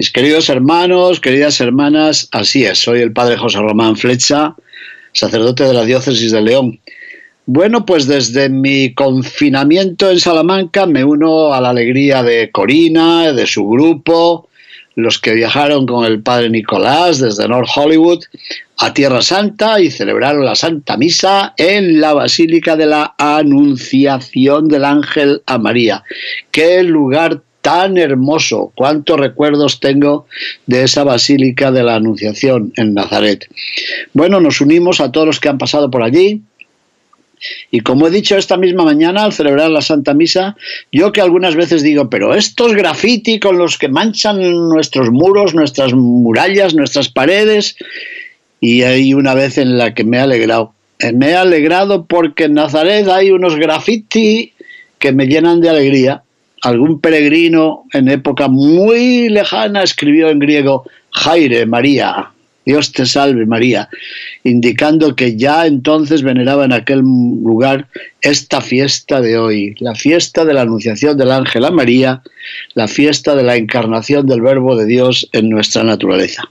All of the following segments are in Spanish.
Mis queridos hermanos, queridas hermanas, así es, soy el padre José Román Flecha, sacerdote de la diócesis de León. Bueno, pues desde mi confinamiento en Salamanca me uno a la alegría de Corina, de su grupo, los que viajaron con el padre Nicolás desde North Hollywood a Tierra Santa y celebraron la Santa Misa en la Basílica de la Anunciación del Ángel a María. Qué lugar tan hermoso, cuántos recuerdos tengo de esa Basílica de la Anunciación en Nazaret. Bueno, nos unimos a todos los que han pasado por allí, y como he dicho esta misma mañana al celebrar la Santa Misa, yo que algunas veces digo, pero estos graffiti con los que manchan nuestros muros, nuestras murallas, nuestras paredes, y hay una vez en la que me he alegrado. Eh, me he alegrado porque en Nazaret hay unos graffiti que me llenan de alegría. Algún peregrino en época muy lejana escribió en griego, Jaire, María, Dios te salve María, indicando que ya entonces veneraba en aquel lugar esta fiesta de hoy, la fiesta de la Anunciación del Ángel a María, la fiesta de la encarnación del Verbo de Dios en nuestra naturaleza.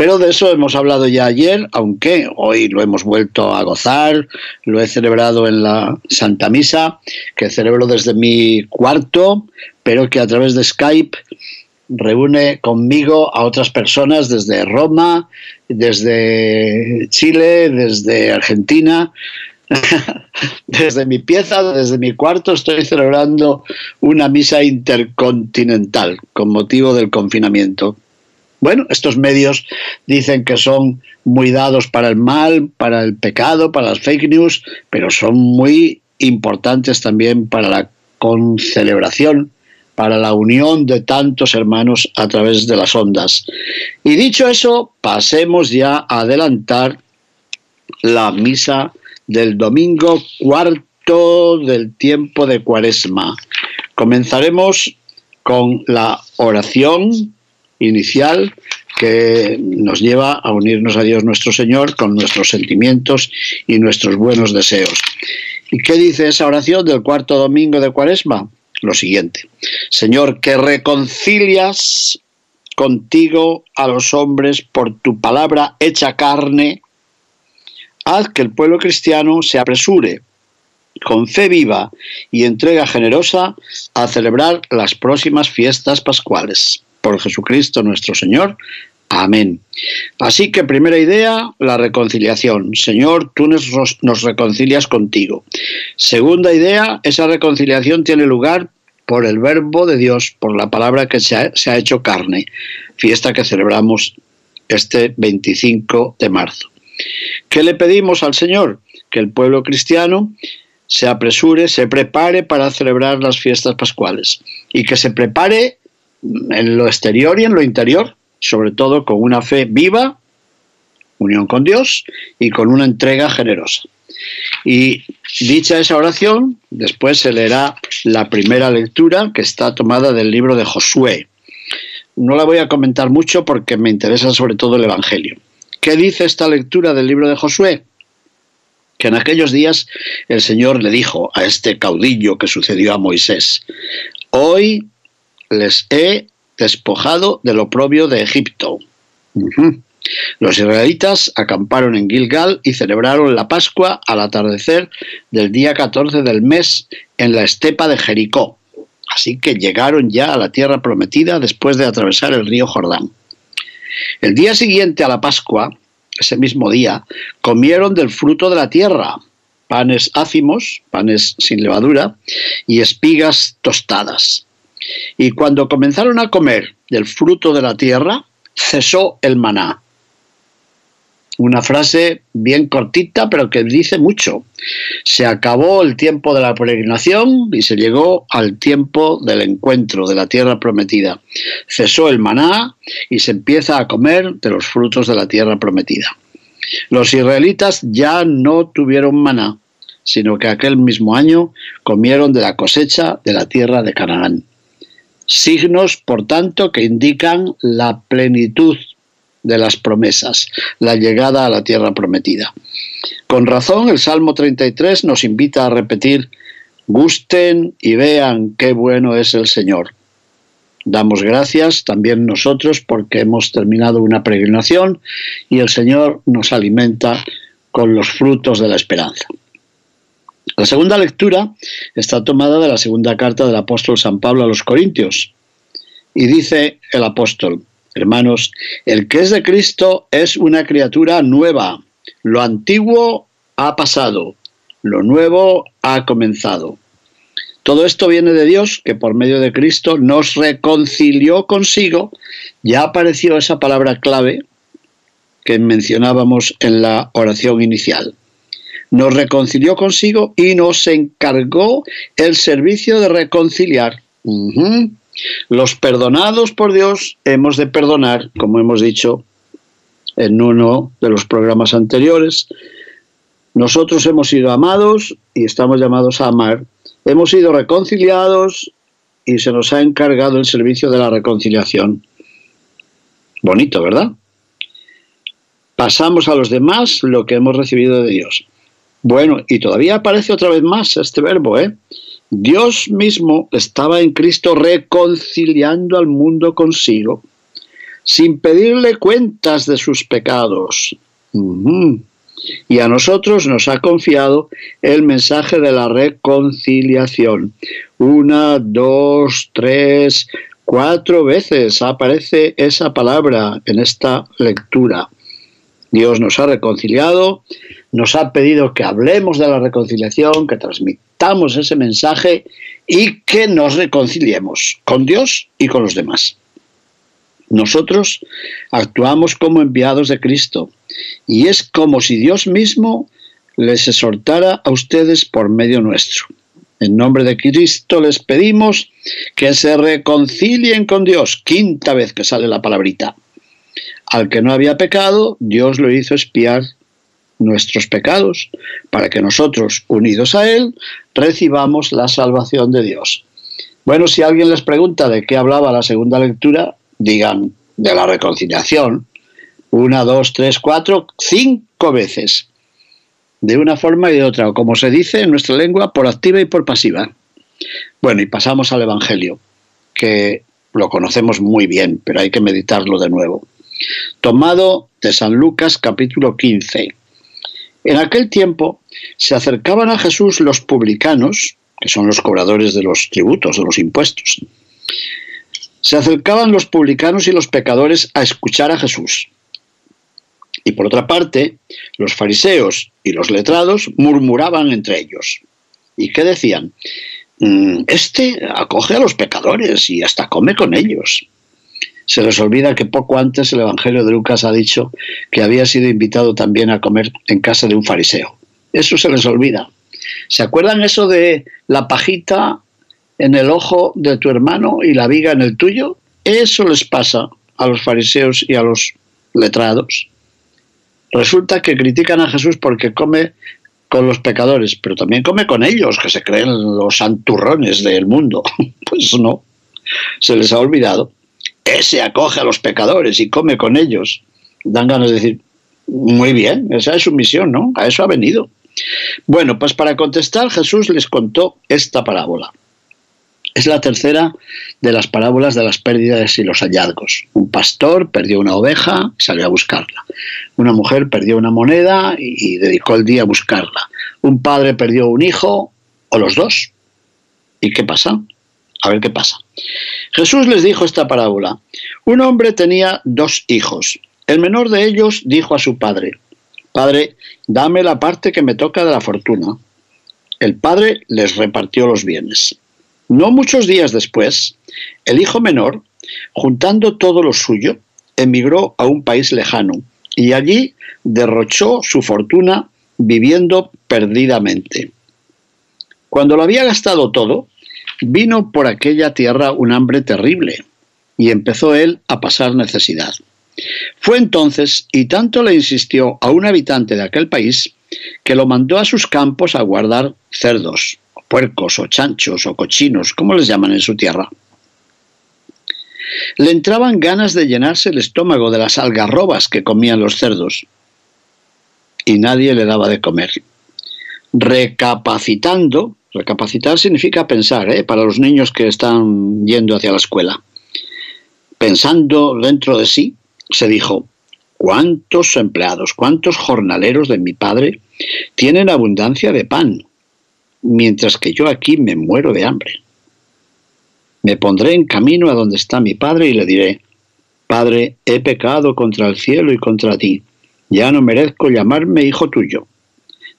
Pero de eso hemos hablado ya ayer, aunque hoy lo hemos vuelto a gozar, lo he celebrado en la Santa Misa, que celebro desde mi cuarto, pero que a través de Skype reúne conmigo a otras personas desde Roma, desde Chile, desde Argentina. desde mi pieza, desde mi cuarto, estoy celebrando una misa intercontinental con motivo del confinamiento. Bueno, estos medios dicen que son muy dados para el mal, para el pecado, para las fake news, pero son muy importantes también para la concelebración para la unión de tantos hermanos a través de las ondas. Y dicho eso, pasemos ya a adelantar la misa del domingo cuarto del tiempo de Cuaresma. Comenzaremos con la oración inicial que nos lleva a unirnos a Dios nuestro Señor con nuestros sentimientos y nuestros buenos deseos. ¿Y qué dice esa oración del cuarto domingo de Cuaresma? lo siguiente. Señor, que reconcilias contigo a los hombres por tu palabra hecha carne, haz que el pueblo cristiano se apresure con fe viva y entrega generosa a celebrar las próximas fiestas pascuales. Por Jesucristo nuestro Señor. Amén. Así que primera idea, la reconciliación. Señor, tú nos, reconcilias contigo. Segunda idea, esa reconciliación tiene lugar por el verbo de Dios, por la palabra que se ha, se ha hecho carne, fiesta que celebramos este 25 de marzo. ¿Qué le pedimos al Señor? Que el pueblo cristiano se apresure, se prepare para celebrar las fiestas pascuales y que se prepare en lo exterior y en lo interior sobre todo con una fe viva, unión con Dios y con una entrega generosa. Y dicha esa oración, después se leerá la primera lectura que está tomada del libro de Josué. No la voy a comentar mucho porque me interesa sobre todo el Evangelio. ¿Qué dice esta lectura del libro de Josué? Que en aquellos días el Señor le dijo a este caudillo que sucedió a Moisés, hoy les he despojado del oprobio de Egipto. Los israelitas acamparon en Gilgal y celebraron la Pascua al atardecer del día 14 del mes en la estepa de Jericó. Así que llegaron ya a la tierra prometida después de atravesar el río Jordán. El día siguiente a la Pascua, ese mismo día, comieron del fruto de la tierra, panes ácimos, panes sin levadura, y espigas tostadas. Y cuando comenzaron a comer del fruto de la tierra, cesó el maná. Una frase bien cortita, pero que dice mucho. Se acabó el tiempo de la peregrinación y se llegó al tiempo del encuentro de la tierra prometida. Cesó el maná y se empieza a comer de los frutos de la tierra prometida. Los israelitas ya no tuvieron maná, sino que aquel mismo año comieron de la cosecha de la tierra de Canaán. Signos, por tanto, que indican la plenitud de las promesas, la llegada a la tierra prometida. Con razón, el Salmo 33 nos invita a repetir, gusten y vean qué bueno es el Señor. Damos gracias también nosotros porque hemos terminado una peregrinación y el Señor nos alimenta con los frutos de la esperanza. La segunda lectura está tomada de la segunda carta del apóstol San Pablo a los Corintios y dice el apóstol, Hermanos, el que es de Cristo es una criatura nueva. Lo antiguo ha pasado, lo nuevo ha comenzado. Todo esto viene de Dios, que por medio de Cristo nos reconcilió consigo. Ya apareció esa palabra clave que mencionábamos en la oración inicial. Nos reconcilió consigo y nos encargó el servicio de reconciliar. Los perdonados por Dios hemos de perdonar, como hemos dicho en uno de los programas anteriores. Nosotros hemos sido amados y estamos llamados a amar. Hemos sido reconciliados y se nos ha encargado el servicio de la reconciliación. Bonito, ¿verdad? Pasamos a los demás lo que hemos recibido de Dios. Bueno, y todavía aparece otra vez más este verbo, ¿eh? Dios mismo estaba en Cristo reconciliando al mundo consigo, sin pedirle cuentas de sus pecados. Y a nosotros nos ha confiado el mensaje de la reconciliación. Una, dos, tres, cuatro veces aparece esa palabra en esta lectura. Dios nos ha reconciliado, nos ha pedido que hablemos de la reconciliación, que transmitamos ese mensaje y que nos reconciliemos con Dios y con los demás. Nosotros actuamos como enviados de Cristo y es como si Dios mismo les exhortara a ustedes por medio nuestro. En nombre de Cristo les pedimos que se reconcilien con Dios. Quinta vez que sale la palabrita. Al que no había pecado, Dios lo hizo espiar nuestros pecados, para que nosotros, unidos a Él, recibamos la salvación de Dios. Bueno, si alguien les pregunta de qué hablaba la segunda lectura, digan de la reconciliación. Una, dos, tres, cuatro, cinco veces. De una forma y de otra, o como se dice en nuestra lengua, por activa y por pasiva. Bueno, y pasamos al Evangelio, que lo conocemos muy bien, pero hay que meditarlo de nuevo tomado de San Lucas capítulo 15. En aquel tiempo se acercaban a Jesús los publicanos, que son los cobradores de los tributos, de los impuestos. Se acercaban los publicanos y los pecadores a escuchar a Jesús. Y por otra parte, los fariseos y los letrados murmuraban entre ellos. ¿Y qué decían? Mm, este acoge a los pecadores y hasta come con ellos se les olvida que poco antes el Evangelio de Lucas ha dicho que había sido invitado también a comer en casa de un fariseo. Eso se les olvida. ¿Se acuerdan eso de la pajita en el ojo de tu hermano y la viga en el tuyo? Eso les pasa a los fariseos y a los letrados. Resulta que critican a Jesús porque come con los pecadores, pero también come con ellos, que se creen los santurrones del mundo. Pues no, se les ha olvidado ese acoge a los pecadores y come con ellos. Dan ganas de decir, muy bien, esa es su misión, ¿no? A eso ha venido. Bueno, pues para contestar, Jesús les contó esta parábola. Es la tercera de las parábolas de las pérdidas y los hallazgos. Un pastor perdió una oveja y salió a buscarla. Una mujer perdió una moneda y dedicó el día a buscarla. Un padre perdió un hijo o los dos. ¿Y qué pasa? A ver qué pasa. Jesús les dijo esta parábola. Un hombre tenía dos hijos. El menor de ellos dijo a su padre, Padre, dame la parte que me toca de la fortuna. El padre les repartió los bienes. No muchos días después, el hijo menor, juntando todo lo suyo, emigró a un país lejano y allí derrochó su fortuna viviendo perdidamente. Cuando lo había gastado todo, vino por aquella tierra un hambre terrible y empezó él a pasar necesidad. Fue entonces, y tanto le insistió a un habitante de aquel país, que lo mandó a sus campos a guardar cerdos, o puercos, o chanchos, o cochinos, como les llaman en su tierra. Le entraban ganas de llenarse el estómago de las algarrobas que comían los cerdos, y nadie le daba de comer. Recapacitando, recapacitar significa pensar, ¿eh? para los niños que están yendo hacia la escuela. Pensando dentro de sí, se dijo, ¿cuántos empleados, cuántos jornaleros de mi padre tienen abundancia de pan, mientras que yo aquí me muero de hambre? Me pondré en camino a donde está mi padre y le diré, Padre, he pecado contra el cielo y contra ti, ya no merezco llamarme hijo tuyo.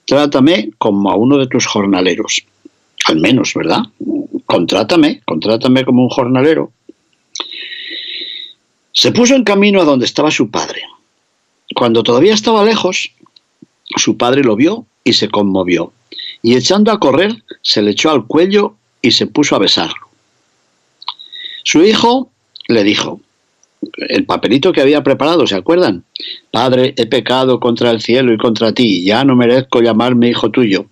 Trátame como a uno de tus jornaleros. Al menos, ¿verdad? Contrátame, contrátame como un jornalero. Se puso en camino a donde estaba su padre. Cuando todavía estaba lejos, su padre lo vio y se conmovió, y echando a correr, se le echó al cuello y se puso a besarlo. Su hijo le dijo, el papelito que había preparado, ¿se acuerdan? Padre, he pecado contra el cielo y contra ti, ya no merezco llamarme hijo tuyo.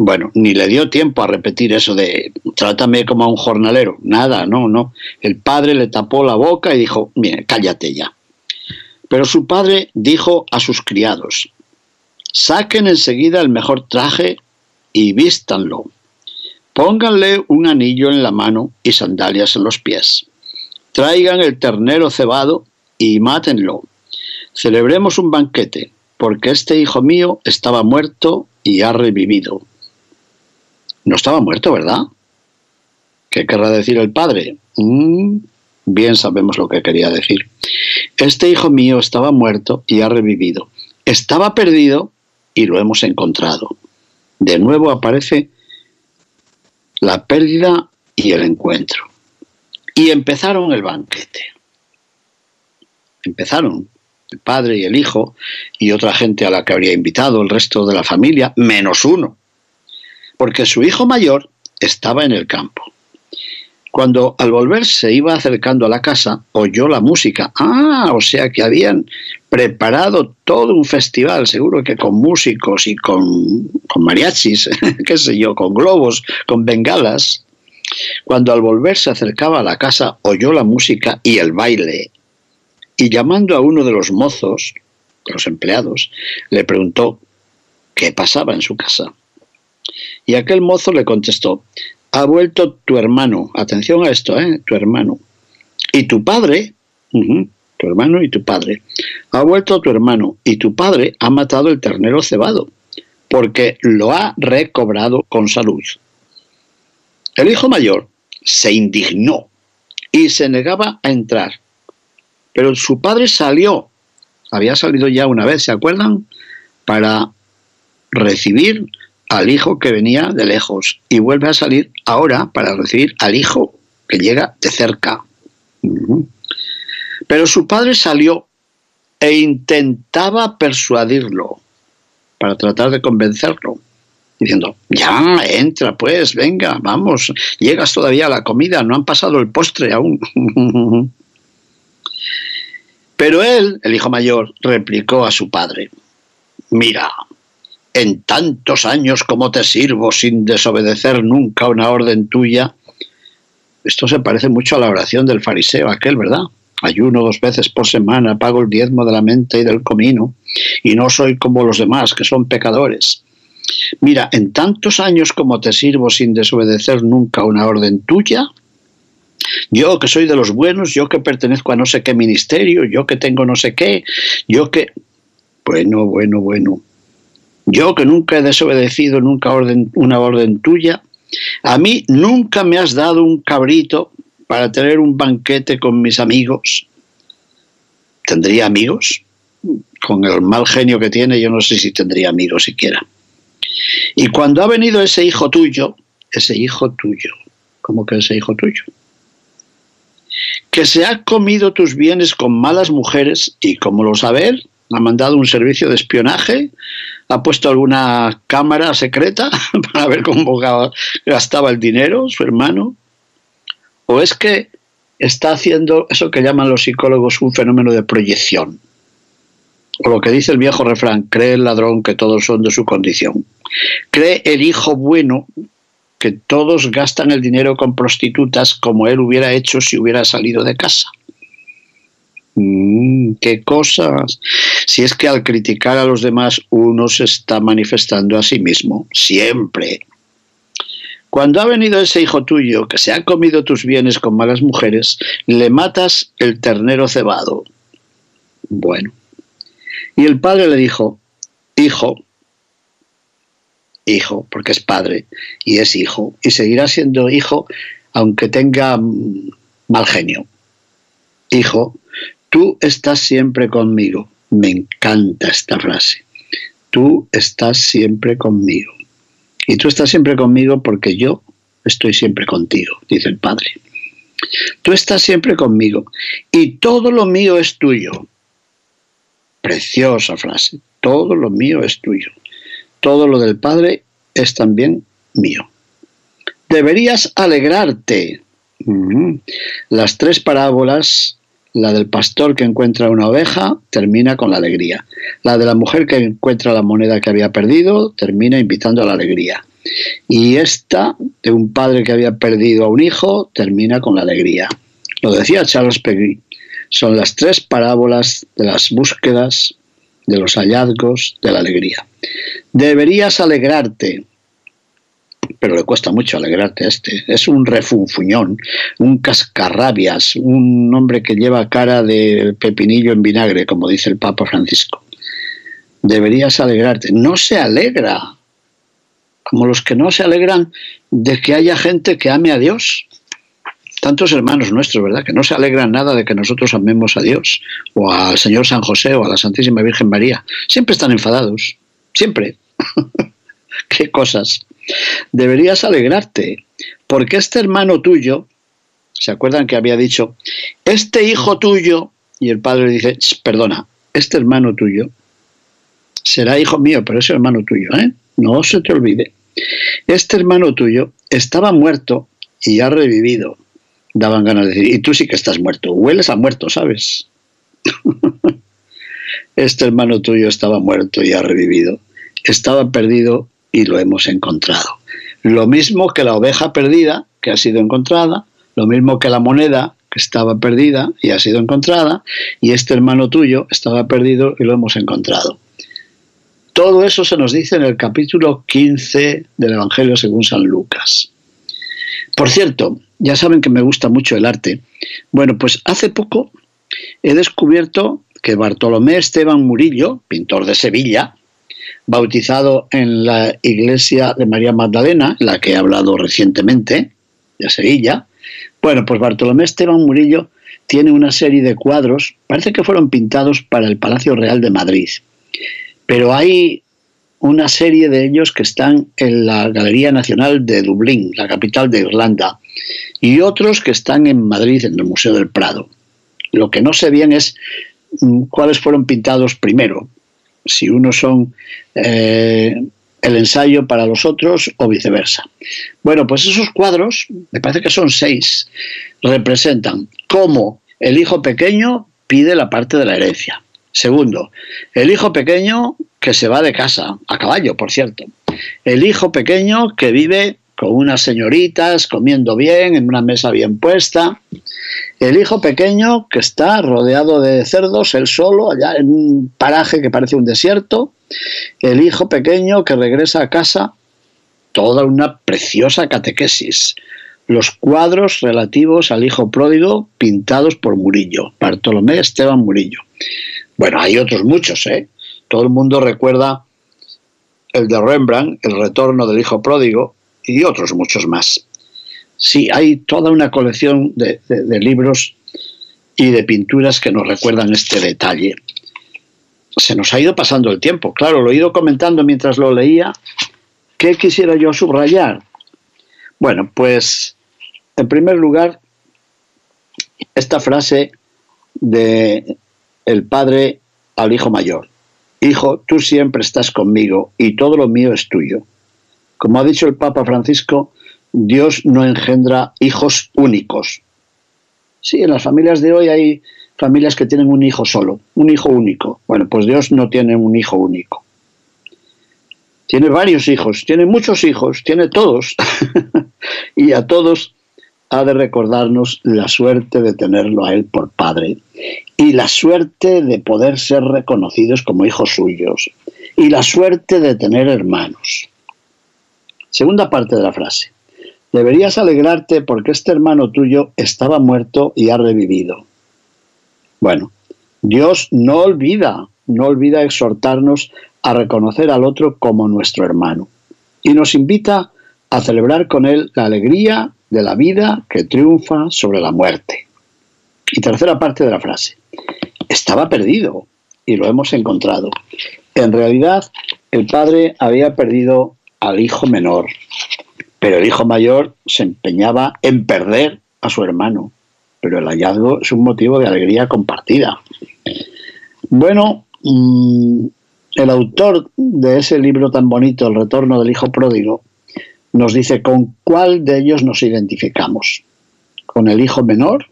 Bueno, ni le dio tiempo a repetir eso de trátame como a un jornalero. Nada, no, no. El padre le tapó la boca y dijo, mire, cállate ya. Pero su padre dijo a sus criados, saquen enseguida el mejor traje y vístanlo. Pónganle un anillo en la mano y sandalias en los pies. Traigan el ternero cebado y mátenlo. Celebremos un banquete, porque este hijo mío estaba muerto y ha revivido. No estaba muerto, ¿verdad? ¿Qué querrá decir el padre? Mm, bien sabemos lo que quería decir. Este hijo mío estaba muerto y ha revivido. Estaba perdido y lo hemos encontrado. De nuevo aparece la pérdida y el encuentro. Y empezaron el banquete. Empezaron el padre y el hijo y otra gente a la que habría invitado el resto de la familia, menos uno, porque su hijo mayor estaba en el campo. Cuando al volver se iba acercando a la casa, oyó la música. Ah, o sea que habían preparado todo un festival, seguro que con músicos y con, con mariachis, qué sé yo, con globos, con bengalas. Cuando al volver se acercaba a la casa, oyó la música y el baile. Y llamando a uno de los mozos, los empleados, le preguntó qué pasaba en su casa. Y aquel mozo le contestó, ha vuelto tu hermano, atención a esto, ¿eh? tu hermano. Y tu padre, tu hermano y tu padre, ha vuelto tu hermano y tu padre ha matado el ternero cebado, porque lo ha recobrado con salud. El hijo mayor se indignó y se negaba a entrar, pero su padre salió, había salido ya una vez, ¿se acuerdan? Para recibir al hijo que venía de lejos y vuelve a salir ahora para recibir al hijo que llega de cerca. Pero su padre salió e intentaba persuadirlo para tratar de convencerlo, diciendo, ya, entra pues, venga, vamos, llegas todavía a la comida, no han pasado el postre aún. Pero él, el hijo mayor, replicó a su padre, mira, en tantos años como te sirvo sin desobedecer nunca una orden tuya. Esto se parece mucho a la oración del fariseo aquel, ¿verdad? Ayuno dos veces por semana, pago el diezmo de la mente y del comino, y no soy como los demás, que son pecadores. Mira, en tantos años como te sirvo sin desobedecer nunca una orden tuya, yo que soy de los buenos, yo que pertenezco a no sé qué ministerio, yo que tengo no sé qué, yo que... Bueno, bueno, bueno. Yo que nunca he desobedecido nunca orden, una orden tuya, a mí nunca me has dado un cabrito para tener un banquete con mis amigos. ¿Tendría amigos? Con el mal genio que tiene, yo no sé si tendría amigos siquiera. Y cuando ha venido ese hijo tuyo, ese hijo tuyo, ¿cómo que ese hijo tuyo? Que se ha comido tus bienes con malas mujeres y como lo saber, ha mandado un servicio de espionaje, ha puesto alguna cámara secreta para ver cómo gastaba el dinero su hermano, o es que está haciendo eso que llaman los psicólogos un fenómeno de proyección. O lo que dice el viejo refrán, cree el ladrón que todos son de su condición. Cree el hijo bueno que todos gastan el dinero con prostitutas como él hubiera hecho si hubiera salido de casa. Mm, qué cosas. Si es que al criticar a los demás uno se está manifestando a sí mismo, siempre. Cuando ha venido ese hijo tuyo que se ha comido tus bienes con malas mujeres, le matas el ternero cebado. Bueno. Y el padre le dijo, hijo, hijo, porque es padre y es hijo, y seguirá siendo hijo aunque tenga mm, mal genio. Hijo, tú estás siempre conmigo. Me encanta esta frase. Tú estás siempre conmigo. Y tú estás siempre conmigo porque yo estoy siempre contigo, dice el Padre. Tú estás siempre conmigo y todo lo mío es tuyo. Preciosa frase. Todo lo mío es tuyo todo lo del Padre es también mío. Deberías alegrarte. Las tres parábolas, la del pastor que encuentra una oveja, termina con la alegría. La de la mujer que encuentra la moneda que había perdido, termina invitando a la alegría. Y esta, de un padre que había perdido a un hijo, termina con la alegría. Lo decía Charles Peggy. Son las tres parábolas de las búsquedas de los hallazgos de la alegría. Deberías alegrarte, pero le cuesta mucho alegrarte a este. Es un refunfuñón, un cascarrabias, un hombre que lleva cara de pepinillo en vinagre, como dice el Papa Francisco. Deberías alegrarte. No se alegra, como los que no se alegran de que haya gente que ame a Dios tantos hermanos nuestros, ¿verdad? Que no se alegran nada de que nosotros amemos a Dios, o al Señor San José, o a la Santísima Virgen María. Siempre están enfadados, siempre. Qué cosas. Deberías alegrarte, porque este hermano tuyo, ¿se acuerdan que había dicho, este hijo tuyo, y el padre dice, perdona, este hermano tuyo será hijo mío, pero es hermano tuyo, ¿eh? No se te olvide. Este hermano tuyo estaba muerto y ha revivido daban ganas de decir, y tú sí que estás muerto, hueles a muerto, ¿sabes? este hermano tuyo estaba muerto y ha revivido, estaba perdido y lo hemos encontrado. Lo mismo que la oveja perdida, que ha sido encontrada, lo mismo que la moneda que estaba perdida y ha sido encontrada, y este hermano tuyo estaba perdido y lo hemos encontrado. Todo eso se nos dice en el capítulo 15 del Evangelio según San Lucas. Por cierto, ya saben que me gusta mucho el arte. Bueno, pues hace poco he descubierto que Bartolomé Esteban Murillo, pintor de Sevilla, bautizado en la iglesia de María Magdalena, la que he hablado recientemente, de Sevilla, bueno, pues Bartolomé Esteban Murillo tiene una serie de cuadros, parece que fueron pintados para el Palacio Real de Madrid, pero hay una serie de ellos que están en la Galería Nacional de Dublín, la capital de Irlanda, y otros que están en Madrid, en el Museo del Prado. Lo que no sé bien es mm, cuáles fueron pintados primero, si unos son eh, el ensayo para los otros o viceversa. Bueno, pues esos cuadros, me parece que son seis, representan cómo el hijo pequeño pide la parte de la herencia. Segundo, el hijo pequeño que se va de casa, a caballo, por cierto. El hijo pequeño que vive con unas señoritas, comiendo bien, en una mesa bien puesta. El hijo pequeño que está rodeado de cerdos, él solo, allá en un paraje que parece un desierto. El hijo pequeño que regresa a casa, toda una preciosa catequesis. Los cuadros relativos al hijo pródigo pintados por Murillo, Bartolomé Esteban Murillo. Bueno, hay otros muchos, ¿eh? Todo el mundo recuerda el de Rembrandt, El retorno del hijo pródigo, y otros muchos más. Sí, hay toda una colección de, libros y de pinturas que nos recuerdan este detalle. Se nos ha ido pasando el tiempo, claro, lo he ido comentando mientras lo leía. ¿Qué quisiera yo subrayar? Bueno, pues en primer lugar, esta frase de el padre al hijo mayor, Hijo, tú siempre estás conmigo y todo lo mío es tuyo. Como ha dicho el Papa Francisco, Dios no engendra hijos únicos. Sí, en las familias de hoy hay familias que tienen un hijo solo, un hijo único. Bueno, pues Dios no tiene un hijo único. Tiene varios hijos, tiene muchos hijos, tiene todos. y a todos ha de recordarnos la suerte de tenerlo a Él por Padre y la suerte de poder ser reconocidos como hijos suyos y la suerte de tener hermanos. Segunda parte de la frase. Deberías alegrarte porque este hermano tuyo estaba muerto y ha revivido. Bueno, Dios no olvida, no olvida exhortarnos a reconocer al otro como nuestro hermano y nos invita a celebrar con él la alegría de la vida que triunfa sobre la muerte. Y tercera parte de la frase. Estaba perdido y lo hemos encontrado. En realidad, el padre había perdido al hijo menor, pero el hijo mayor se empeñaba en perder a su hermano. Pero el hallazgo es un motivo de alegría compartida. Bueno, mm, el autor de ese libro tan bonito, El retorno del hijo pródigo, nos dice con cuál de ellos nos identificamos. ¿Con el hijo menor,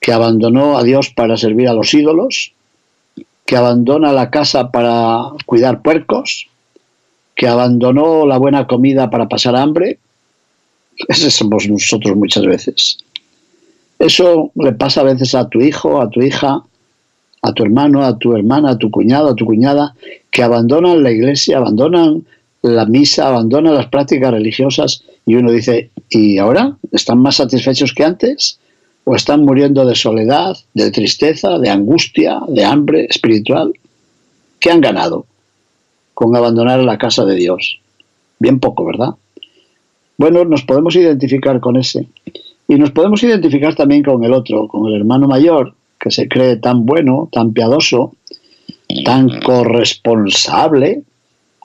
que abandonó a Dios para servir a los ídolos? ¿Que abandona la casa para cuidar puercos? ¿Que abandonó la buena comida para pasar hambre? Ese somos nosotros muchas veces. Eso le pasa a veces a tu hijo, a tu hija, a tu hermano, a tu hermana, a tu cuñado, a tu cuñada, que abandonan la iglesia, abandonan la misa, abandona las prácticas religiosas y uno dice, ¿y ahora? ¿Están más satisfechos que antes? ¿O están muriendo de soledad, de tristeza, de angustia, de hambre espiritual? ¿Qué han ganado con abandonar la casa de Dios? Bien poco, ¿verdad? Bueno, nos podemos identificar con ese. Y nos podemos identificar también con el otro, con el hermano mayor, que se cree tan bueno, tan piadoso, tan corresponsable,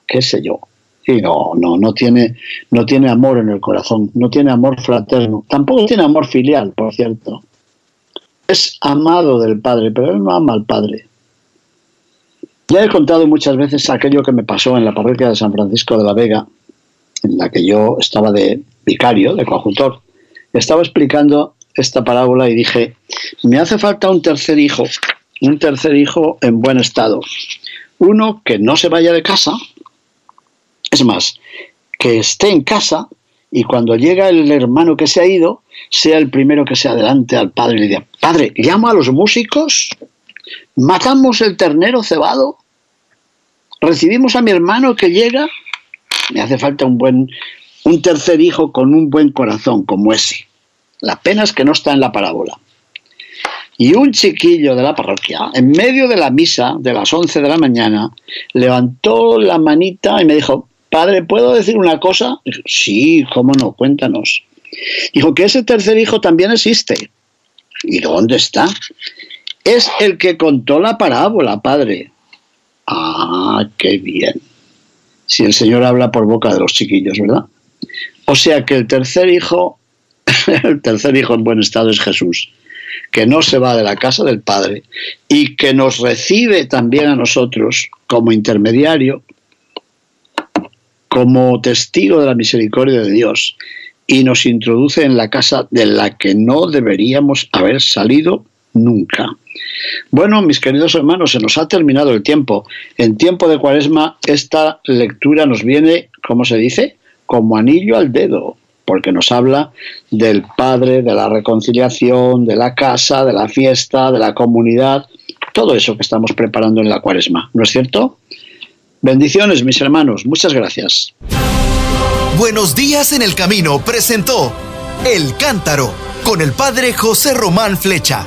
qué sé yo. Y no, no, no tiene, no tiene amor en el corazón, no tiene amor fraterno, tampoco tiene amor filial, por cierto. Es amado del Padre, pero él no ama al Padre. Ya he contado muchas veces aquello que me pasó en la parroquia de San Francisco de la Vega, en la que yo estaba de vicario, de coadjutor. Estaba explicando esta parábola y dije, me hace falta un tercer hijo, un tercer hijo en buen estado. Uno que no se vaya de casa, es más, que esté en casa y cuando llega el hermano que se ha ido, sea el primero que se adelante al padre y le diga, padre, llamo a los músicos, matamos el ternero cebado, recibimos a mi hermano que llega, me hace falta un buen, un tercer hijo con un buen corazón como ese. La pena es que no está en la parábola. Y un chiquillo de la parroquia, en medio de la misa de las 11 de la mañana, levantó la manita y me dijo, Padre, ¿puedo decir una cosa? sí, cómo no, cuéntanos. Dijo que ese tercer hijo también existe. ¿Y dónde está? Es el que contó la parábola, padre. Ah, qué bien. Si el Señor habla por boca de los chiquillos, ¿verdad? O sea que el tercer hijo, el tercer hijo en buen estado es Jesús, que no se va de la casa del Padre y que nos recibe también a nosotros como intermediario como testigo de la misericordia de Dios y nos introduce en la casa de la que no deberíamos haber salido nunca. Bueno, mis queridos hermanos, se nos ha terminado el tiempo. En tiempo de cuaresma esta lectura nos viene, ¿cómo se dice? Como anillo al dedo, porque nos habla del Padre, de la reconciliación, de la casa, de la fiesta, de la comunidad, todo eso que estamos preparando en la cuaresma, ¿no es cierto? Bendiciones, mis hermanos. Muchas gracias. Buenos días en el camino presentó El Cántaro con el padre José Román Flecha.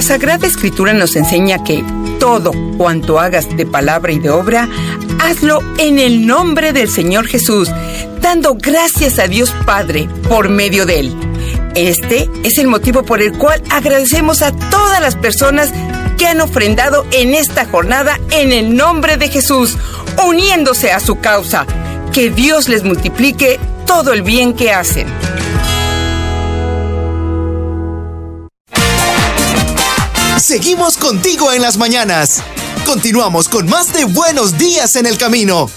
La Sagrada Escritura nos enseña que todo cuanto hagas de palabra y de obra, hazlo en el nombre del Señor Jesús, dando gracias a Dios Padre por medio de Él. Este es el motivo por el cual agradecemos a todas las personas que han ofrendado en esta jornada en el nombre de Jesús, uniéndose a su causa. Que Dios les multiplique todo el bien que hacen. Seguimos contigo en las mañanas. Continuamos con más de Buenos Días en el Camino.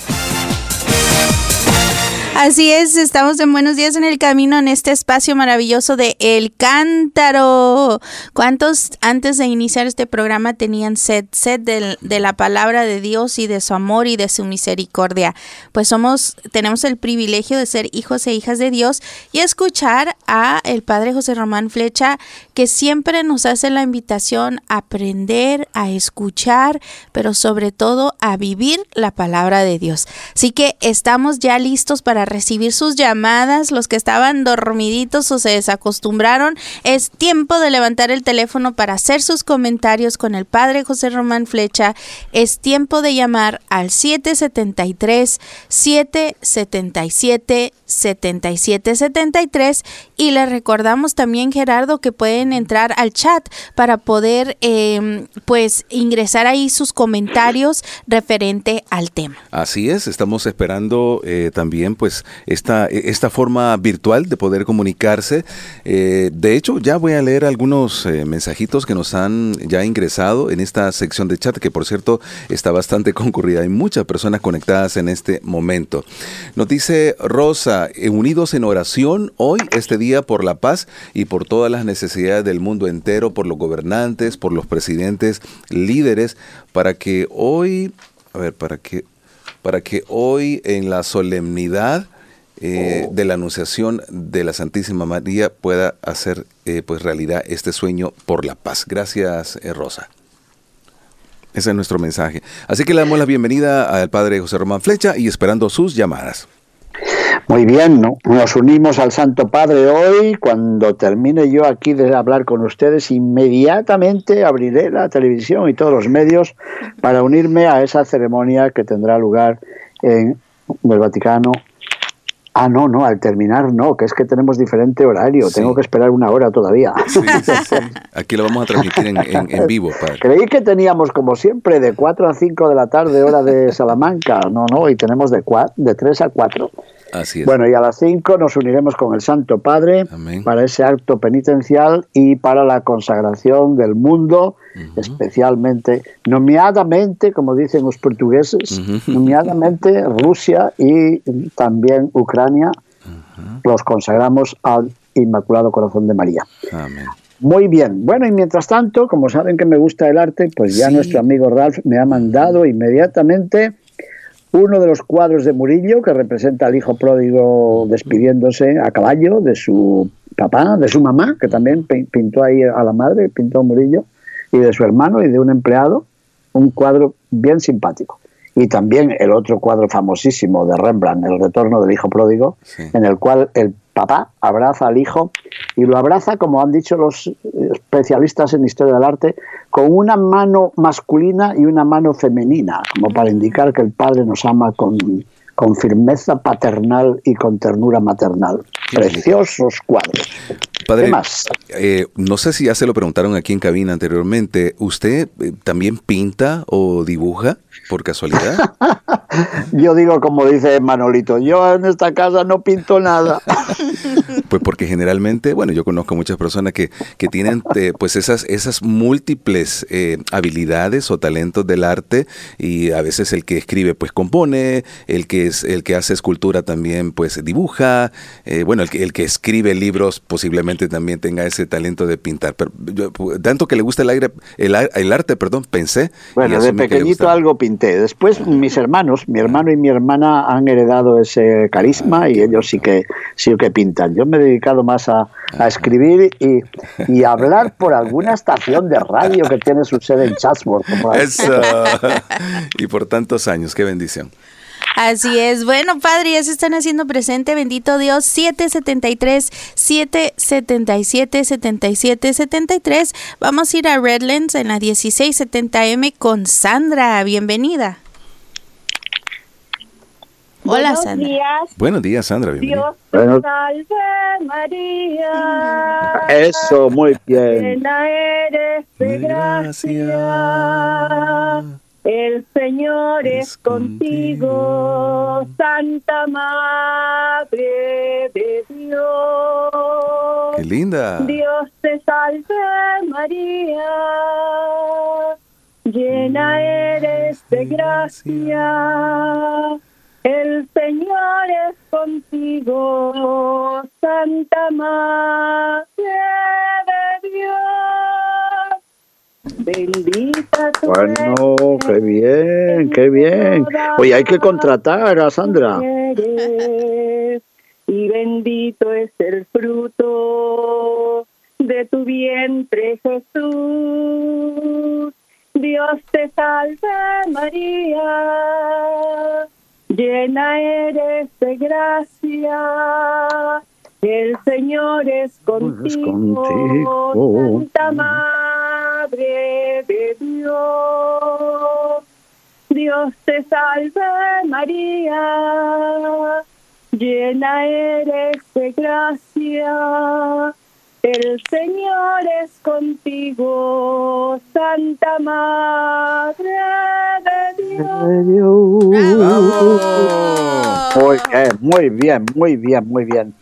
Así es, estamos en Buenos Días en el Camino en este espacio maravilloso de El Cántaro. ¿Cuántos antes de iniciar este programa tenían sed, sed de, de, la palabra de Dios y de su amor y de su misericordia? Pues somos, tenemos el privilegio de ser hijos e hijas de Dios y escuchar a el Padre José Román Flecha que siempre nos hace la invitación a aprender, a escuchar, pero sobre todo a vivir la palabra de Dios. Así que estamos ya listos para recibir sus llamadas. Los que estaban dormiditos o se desacostumbraron, es tiempo de levantar el teléfono para hacer sus comentarios con el Padre José Román Flecha. Es tiempo de llamar al 773 777 7773 y le recordamos también Gerardo que pueden entrar al chat para poder eh, pues ingresar ahí sus comentarios referente al tema. Así es, estamos esperando eh, también pues esta, esta forma virtual de poder comunicarse. Eh, de hecho, ya voy a leer algunos eh, mensajitos que nos han ya ingresado en esta sección de chat que por cierto está bastante concurrida. Hay muchas personas conectadas en este momento. Nos dice Rosa, eh, unidos en oración hoy, este día, por la paz y por todas las necesidades del mundo entero, por los gobernantes, por los presidentes, líderes, para que hoy, a ver, para que, para que hoy en la solemnidad eh, de la anunciación de la Santísima María pueda hacer eh, pues realidad este sueño por la paz. Gracias, eh, Rosa. Ese es nuestro mensaje. Así que le damos la bienvenida al Padre José Román Flecha y esperando sus llamadas. Muy bien, ¿no? nos unimos al Santo Padre hoy. Cuando termine yo aquí de hablar con ustedes, inmediatamente abriré la televisión y todos los medios para unirme a esa ceremonia que tendrá lugar en el Vaticano. Ah, no, no, al terminar no, que es que tenemos diferente horario, Sí. tengo que esperar una hora todavía. Aquí lo vamos a transmitir en, en- en vivo, Padre. Creí que teníamos, como siempre, de 4 a 5 de la tarde, hora de Salamanca. No, no, y tenemos de, cua- de 3 a 4. Así es. Bueno, y a las 5 nos uniremos con el Santo Padre Amén. para ese acto penitencial y para la consagración del mundo, especialmente, nomeadamente, como dicen los portugueses, nomeadamente Rusia y también Ucrania, los consagramos al Inmaculado Corazón de María. Amén. Muy bien. Bueno, y mientras tanto, como saben que me gusta el arte, pues ya Sí. nuestro amigo Ralph me ha mandado inmediatamente uno de los cuadros de Murillo que representa al hijo pródigo despidiéndose a caballo de su papá, de su mamá, que también pi- pintó ahí a la madre, pintó Murillo, y de su hermano y de un empleado, un cuadro bien simpático. Y también el otro cuadro famosísimo de Rembrandt, El retorno del hijo pródigo, Sí. en el cual el papá abraza al hijo y lo abraza, como han dicho los especialistas en historia del arte, con una mano masculina y una mano femenina, como para indicar que el padre nos ama con, con firmeza paternal y con ternura maternal. Preciosos cuadros. Padre, ¿Qué más? eh, no sé si ya se lo preguntaron aquí en cabina anteriormente. ¿Usted eh, también pinta o dibuja por casualidad? Yo digo como dice Manolito, yo en esta casa no pinto nada. Pues porque generalmente, bueno, yo conozco muchas personas que, que tienen eh, pues esas, esas múltiples eh, habilidades o talentos del arte y a veces el que escribe pues compone, el que es el que hace escultura también pues dibuja, bueno, el que, el que escribe libros posiblemente también tenga ese talento de pintar. Pero yo, tanto que le gusta el aire, el, el arte, perdón, pensé. Bueno, de pequeñito algo pinté. Después mis hermanos, mi hermano y mi hermana han heredado ese carisma y ellos sí que sí que pintan. Yo me he dedicado más a, a escribir y, y hablar por alguna estación de radio que tiene su sede en Chatsworth. Eso. y por tantos años, qué bendición. Así es. Bueno, padre, ya se están haciendo presente. Bendito Dios. 773 777 77 73. Vamos a ir a Redlands en la 1670M con Sandra. Bienvenida. Hola, Buenos Sandra. días, Buenos días, Sandra. bienvenida. Dios te Bueno. salve María. Eso, muy bien. Llena eres de gracia. El Señor es Es contigo, contigo. Santa Madre de Dios. Qué linda. Dios te salve María, llena eres de gracia. El Señor es contigo, Santa Madre de Dios. Bendita tú Bueno, eres qué bien, qué bien. Oye, hay que contratar a Sandra. eres, y bendito es el fruto de tu vientre, Jesús. Dios te salve, María, llena eres de gracia. El Señor es contigo, contigo. Santa Madre Dios. Dios te salve María, llena eres de gracia. El Señor es contigo, Santa Madre de Dios. Muy bien, muy bien, muy bien, muy bien.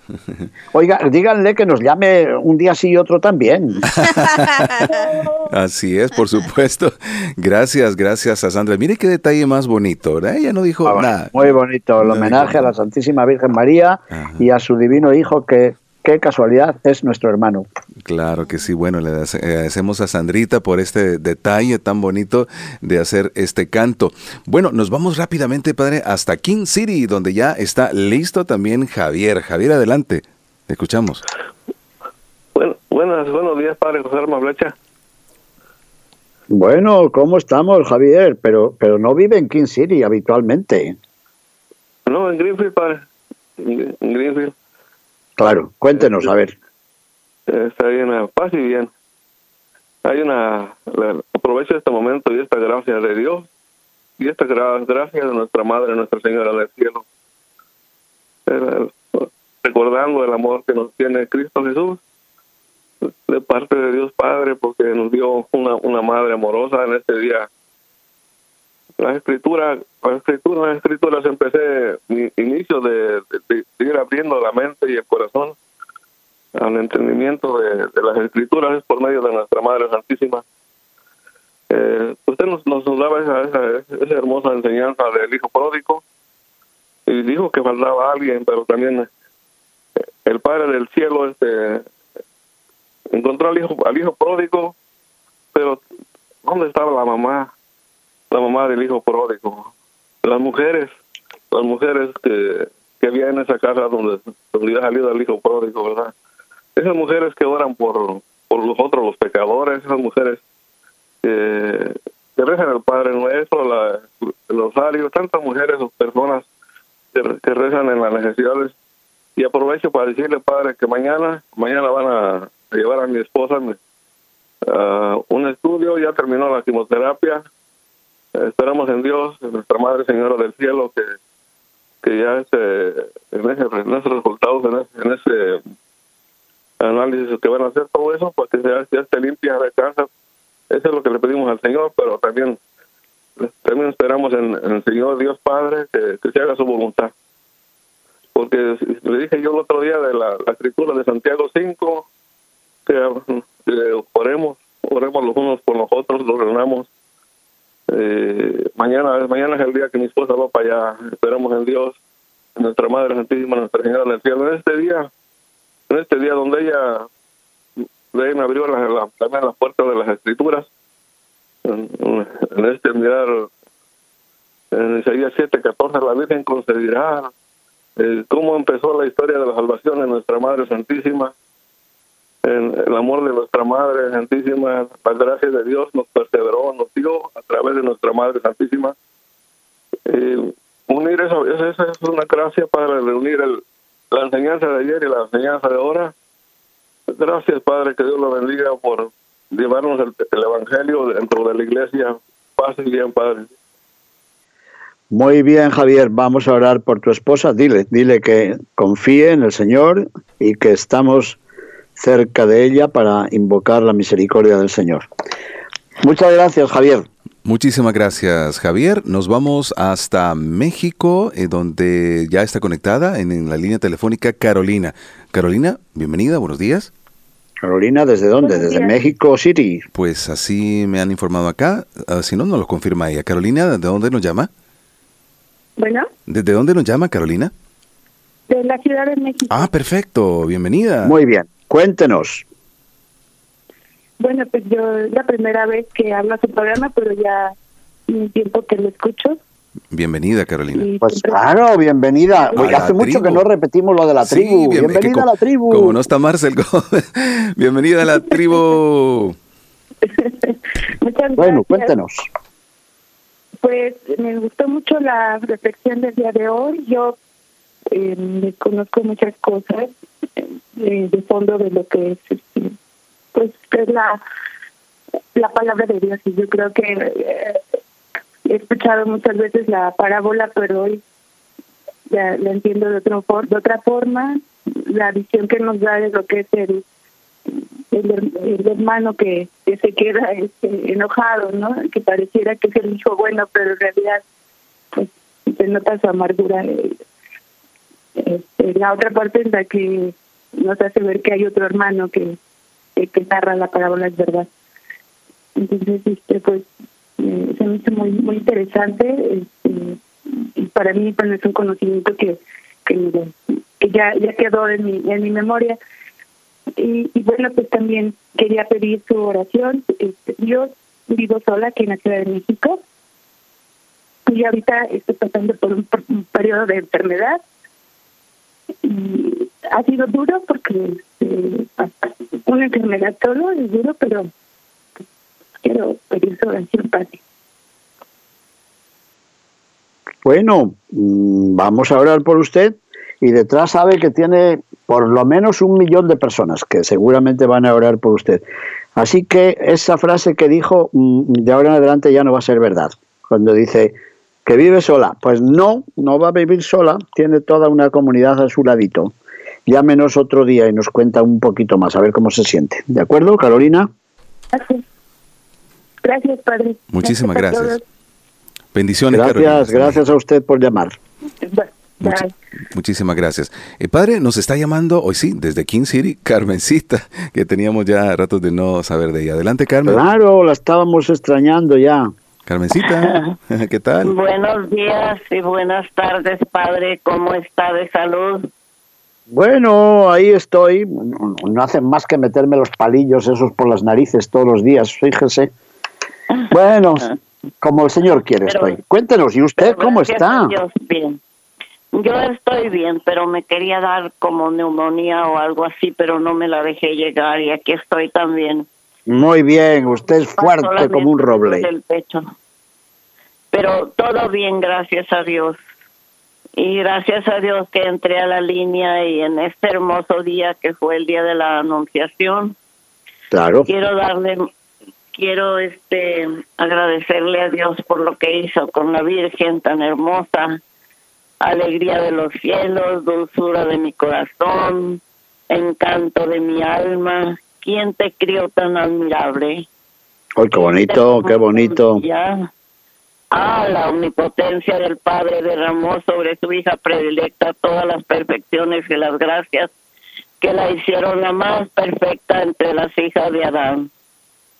Oiga, díganle que nos llame un día sí y otro también. Así es, por supuesto. Gracias, gracias a Sandra. Mire qué detalle más bonito, ¿verdad? Ella no dijo Ah, nada. Muy bonito, el No homenaje dijo a la. Santísima Virgen María Ajá. y a su divino Hijo, que qué casualidad es nuestro hermano. Claro que sí. Bueno, le agradece- agradecemos a Sandrita por este detalle tan bonito de hacer este canto. Bueno, nos vamos rápidamente, padre, hasta King City, donde ya está listo también Javier. Javier, adelante. Te escuchamos. Bueno, buenas, buenos días, padre José Arma Blecha. Bueno, ¿cómo estamos, Javier? Pero, pero no vive en King City habitualmente. No, en Greenfield, padre. En Greenfield. Claro, cuéntenos, a ver. Eh, Está bien, paz y bien. Hay una. aprovecho este momento y esta gracia de Dios y esta gra- gracia de nuestra Madre, Nuestra Señora del Cielo. Recordando el amor que nos tiene Cristo Jesús de parte de Dios Padre, porque nos dio una, una madre amorosa en este día. La escritura, la escritura, las escrituras empecé mi inicio de, de- ir abriendo la mente y el corazón al entendimiento de, de las escrituras es por medio de nuestra Madre Santísima. Eh, usted nos, nos daba esa, esa, esa hermosa enseñanza del hijo pródigo y dijo que faltaba alguien, pero también eh, el Padre del cielo este encontró al hijo al hijo pródigo, pero ¿dónde estaba la mamá? La mamá del hijo pródigo. Las mujeres, las mujeres que, que había en esa casa donde, donde había salido el hijo pródigo, ¿verdad? Esas mujeres que oran por, por los otros, los pecadores, esas mujeres que, rezan al Padre Nuestro, la, el Rosario, tantas mujeres o personas que, que rezan en las necesidades Y aprovecho para decirle, padre, que mañana, mañana van a llevar a mi esposa a un estudio, ya terminó la quimioterapia. Esperamos en Dios, en nuestra Madre Señora del Cielo, que, que ya este, en, ese, en esos resultados, en ese, en ese análisis que van a hacer todo eso, pues que ya, ya esté limpia de cáncer. Eso es lo que le pedimos al Señor, pero también también esperamos en, el Señor Dios Padre que, se haga su voluntad. Porque le dije yo el otro día de la, la escritura de Santiago 5, que, que, oremos, oremos los unos por los otros, los reunamos. Eh, mañana, mañana es el día que mi esposa va para allá. Esperamos en Dios, en nuestra Madre Santísima, Nuestra Señora del Cielo. En este día, en este día donde ella, me abrió la, la, también las puertas de las escrituras, en, en este mirar en Isaías 7, 14, la Virgen concederá eh, cómo empezó la historia de la salvación de nuestra Madre Santísima, en el amor de nuestra Madre Santísima, la gracia de Dios nos perseveró, nos dio a través de nuestra Madre Santísima. Eh, unir eso, esa es una gracia para reunir el, la enseñanza de ayer y la enseñanza de ahora. Gracias, Padre, que Dios lo bendiga por llevarnos el, el Evangelio dentro de la iglesia. Paz y bien, Padre. Muy bien, Javier, vamos a orar por tu esposa. Dile, dile que confíe en el Señor y que estamos cerca de ella para invocar la misericordia del Señor. Muchas gracias, Javier. Muchísimas gracias, Javier. Nos vamos hasta México, eh, donde ya está conectada en, en, la línea telefónica Carolina. Carolina, bienvenida, buenos días. Carolina, ¿desde dónde? ¿Desde México City? Pues así me han informado acá. Uh, si no, nos lo confirma ella. Carolina, ¿de dónde nos llama? Bueno. ¿Desde dónde nos llama, Carolina? De la Ciudad de México. Ah, perfecto. Bienvenida. Muy bien. Cuéntenos. Bueno, pues yo es la primera vez que hablo a su programa, pero ya un tiempo que lo escucho. Bienvenida, Carolina. Y pues claro, bienvenida. Oye, hace mucho tribu. que no repetimos lo de la tribu. Sí, bien, bienvenida como, a la tribu. Como no está Marcel, bienvenida a la tribu. Muchas gracias. Bueno, cuéntenos. Pues me gustó mucho la reflexión del día de hoy. Yo eh, conozco muchas cosas eh, de fondo de lo que es este, pues es la la palabra de Dios. Y yo creo que eh, he escuchado muchas veces la parábola pero hoy la entiendo de otro de otra forma. La visión que nos da de lo que es el el, hermano que, se queda este, enojado no que pareciera que es el hijo bueno pero en realidad pues se nota su amargura este, la otra parte es la que nos hace ver que hay otro hermano que, que, que narra la parábola es verdad. Entonces este pues eh, se me hizo muy muy interesante este, y para mí pues es un conocimiento que que, que ya ya quedó en mi en mi memoria. Y, y bueno pues también quería pedir su oración. Este, yo vivo sola aquí en la Ciudad de México y ahorita estoy pasando por un, por un periodo de enfermedad y ha sido duro porque eh, una enfermedad solo es duro, pero quiero pedir su oración. Bueno, vamos a orar por usted y detrás sabe que tiene por lo menos un millón de personas que seguramente van a orar por usted. Así que esa frase que dijo de ahora en adelante ya no va a ser verdad. Cuando dice, que vive sola. Pues no, no va a vivir sola, tiene toda una comunidad a su ladito. Llámenos otro día y nos cuenta un poquito más, a ver cómo se siente. ¿De acuerdo, Carolina? Gracias. Gracias, padre. Muchísimas gracias. gracias. Bendiciones, gracias, Carolina. Gracias a usted por llamar. Much muchísimas gracias. El padre nos está llamando hoy sí, desde King City, Carmencita, que teníamos ya ratos de no saber de ella. Adelante, Carmen. Claro, la estábamos extrañando ya. Carmencita, ¿qué tal? Buenos días y buenas tardes, padre. ¿Cómo está de salud? Bueno, ahí estoy. No, hacen más que meterme los palillos esos por las narices todos los días, fíjese. Bueno, como el Señor quiere pero, estoy. Cuéntenos, ¿y usted cómo está? Dios, bien. Yo estoy bien, pero me quería dar como neumonía o algo así, pero no me la dejé llegar y aquí estoy también. Muy bien, usted es fuerte como un roble. Del pecho. Pero todo bien, gracias a Dios. Y gracias a Dios que entré a la línea y en este hermoso día que fue el día de la anunciación, Claro. quiero darle quiero este agradecerle a Dios por lo que hizo con la Virgen tan hermosa, alegría de los cielos, dulzura de mi corazón, encanto de mi alma. ¿Quién te crió tan admirable? Ay, qué bonito, qué bonito. Ya. Ah, la omnipotencia del Padre derramó sobre su hija predilecta todas las perfecciones y las gracias que la hicieron la más perfecta entre las hijas de Adán.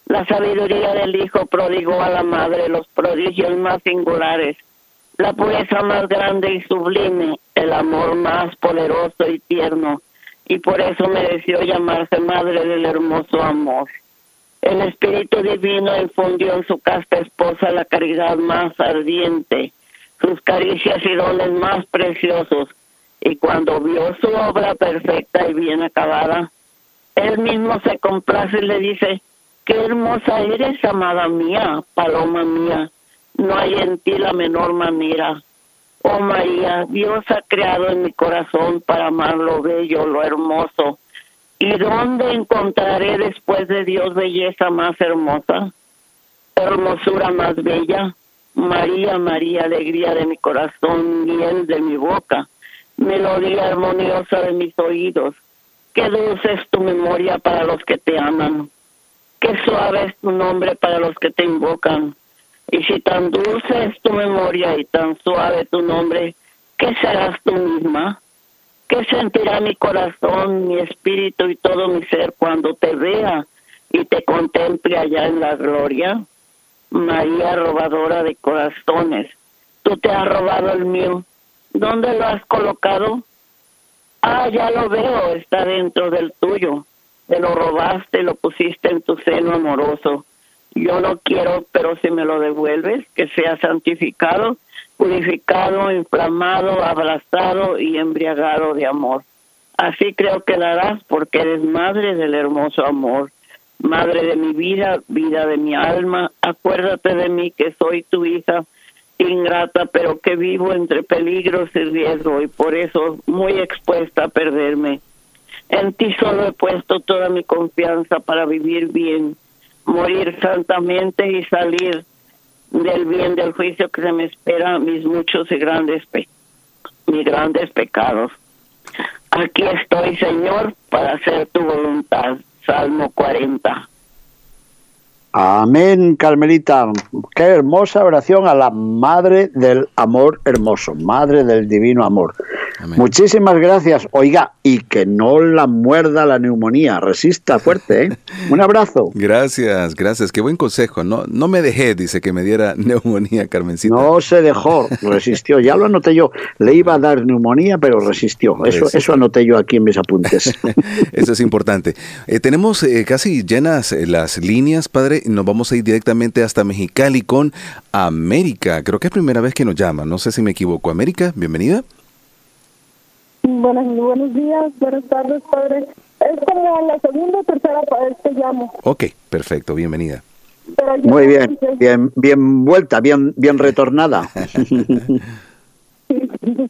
La sabiduría del Hijo prodigó a la Madre los prodigios más singulares, la pureza más grande y sublime, el amor más poderoso y tierno, y por eso mereció llamarse Madre del hermoso amor. El Espíritu Divino infundió en su casta esposa la caridad más ardiente, sus caricias y dones más preciosos, y cuando vio su obra perfecta y bien acabada, él mismo se complace y le dice, qué hermosa eres, amada mía, paloma mía, no hay en ti la menor manera. Oh María, Dios ha creado en mi corazón para amar lo bello, lo hermoso. ¿Y dónde encontraré después de Dios belleza más hermosa? Hermosura más bella. María, María, alegría de mi corazón, miel de mi boca, melodía armoniosa de mis oídos. Qué dulce es tu memoria para los que te aman. Qué suave es tu nombre para los que te invocan. Y si tan dulce es tu memoria y tan suave tu nombre, ¿qué serás tú misma? ¿Qué sentirá mi corazón, mi espíritu y todo mi ser cuando te vea y te contemple allá en la gloria? María, robadora de corazones, tú te has robado el mío. ¿Dónde lo has colocado? Ah, ya lo veo, está dentro del tuyo. Te lo robaste lo pusiste en tu seno amoroso. Yo no quiero, pero si me lo devuelves, que sea santificado, purificado, inflamado, abrazado y embriagado de amor. Así creo que darás porque eres madre del hermoso amor, madre de mi vida, vida de mi alma. Acuérdate de mí que soy tu hija ingrata, pero que vivo entre peligros y riesgo y por eso muy expuesta a perderme. En ti solo he puesto toda mi confianza para vivir bien, morir santamente y salir del bien del juicio que se me espera mis muchos y grandes pe mis grandes pecados. Aquí estoy, Señor, para hacer tu voluntad. Salmo 40. Amén, Carmelita. Qué hermosa oración a la Madre del Amor Hermoso, Madre del Divino Amor. Amén. Muchísimas gracias. Oiga, y que no la muerda la neumonía, resista fuerte, ¿eh? Un abrazo. Gracias, gracias. Qué buen consejo. No, no me dejé, dice que me diera neumonía, Carmencita. No se dejó, resistió. Ya lo anoté yo. Le iba a dar neumonía, pero resistió. Eso, Eso. eso anoté yo aquí en mis apuntes. Eso es importante. Eh, tenemos eh, casi llenas eh, las líneas, padre. Nos vamos a ir directamente hasta Mexicali con América. Creo que es primera vez que nos llama. No sé si me equivoco. América, bienvenida. Buenos, buenos días, buenas tardes, padre. Es como la segunda o tercera vez que llamo. Ok, perfecto, bienvenida. Muy bien, bien, bien vuelta, bien, bien retornada.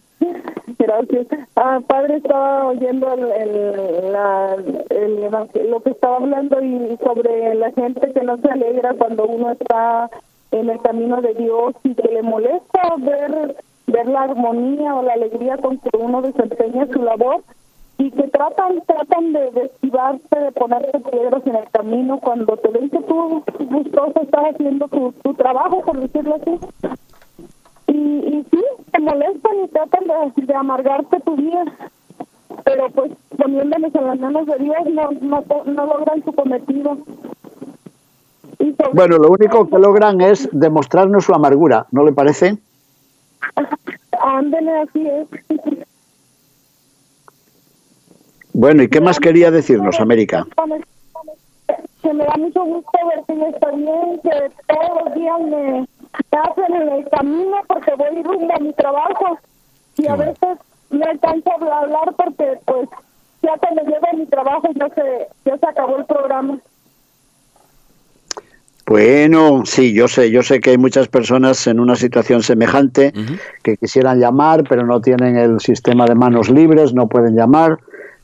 Gracias. Ah, padre, estaba oyendo el, el- la- el evang- lo que estaba hablando y sobre la gente que no se alegra cuando uno está en el camino de Dios y que le molesta ver ver la armonía o la alegría con que uno desempeña su labor y que tratan tratan de, de esquivarse, de ponerte piedras en el camino cuando te ven que tú gustoso estás haciendo tu, tu trabajo, por decirlo así y, y sí, te molestan y tratan de, de amargarte tu vida. Pero pues poniéndoles en las manos de Dios no, no, no logran su cometido. Bueno, lo único que logran es demostrarnos su amargura, ¿no le parece? Ándele, así es. Bueno, ¿y qué más quería decirnos, América? Que me da mucho gusto ver que está bien, que todos los días me hacen en el camino porque voy rumbo a mi trabajo. Y a veces me alcanzo a hablar porque pues ya cuando llego a mi trabajo ya se, ya se acabó el programa. Bueno, sí, yo sé, yo sé que hay muchas personas en una situación semejante que quisieran llamar, pero no tienen el sistema de manos libres, no pueden llamar.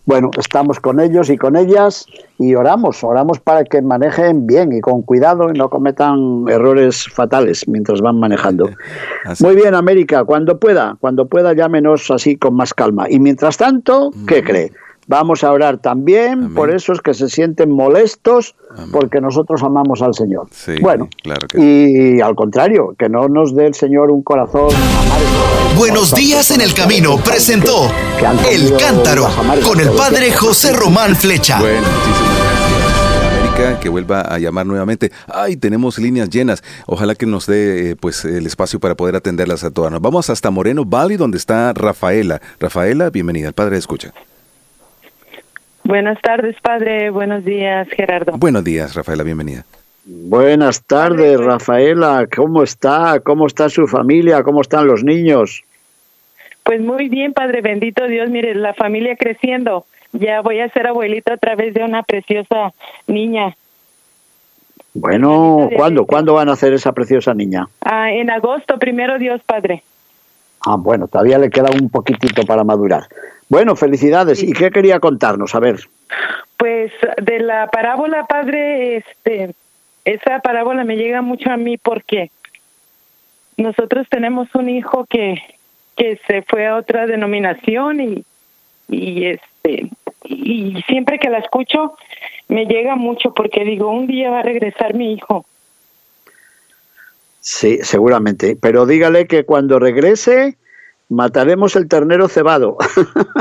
Bueno, estamos con ellos y con ellas y oramos, oramos para que manejen bien y con cuidado y no cometan errores fatales mientras van manejando. Muy bien, América, cuando pueda, cuando pueda llámenos así con más calma. Y mientras tanto, ¿qué cree? Vamos a orar también por esos que se sienten molestos porque nosotros amamos al Señor. Sí, bueno, claro que y al contrario, que no nos dé el Señor un corazón amargo. Buenos días en el camino presentó Que El Cántaro con el padre. José Román Flecha. Bueno, muchísimas gracias. América, que vuelva a llamar nuevamente. Ay, tenemos líneas llenas. Ojalá que nos dé eh, pues el espacio para poder atenderlas a todas. Nos vamos hasta Moreno Valley, donde está Rafaela. Rafaela, bienvenida. El padre escucha. Buenas tardes, padre. Buenos días, Gerardo. Buenos días, Rafaela, bienvenida. Buenas tardes, Rafaela. ¿Cómo está? ¿Cómo está su familia? ¿Cómo están los niños? Pues muy bien, padre. Bendito Dios. Mire, la familia creciendo. Ya voy a ser abuelita a través de una preciosa niña. Bueno, ¿cuándo? ¿Cuándo van a hacer esa preciosa niña? Ah, en agosto, primero Dios, padre. Ah, bueno, todavía le queda un poquitito para madurar. Bueno, felicidades. ¿Y qué quería contarnos? A ver. Pues de la parábola, padre, este, esa parábola me llega mucho a mí porque nosotros tenemos un hijo que, que se fue a otra denominación y, y este y siempre que la escucho me llega mucho porque digo un día va a regresar mi hijo Sí, seguramente. Pero dígale que cuando regrese mataremos el ternero cebado.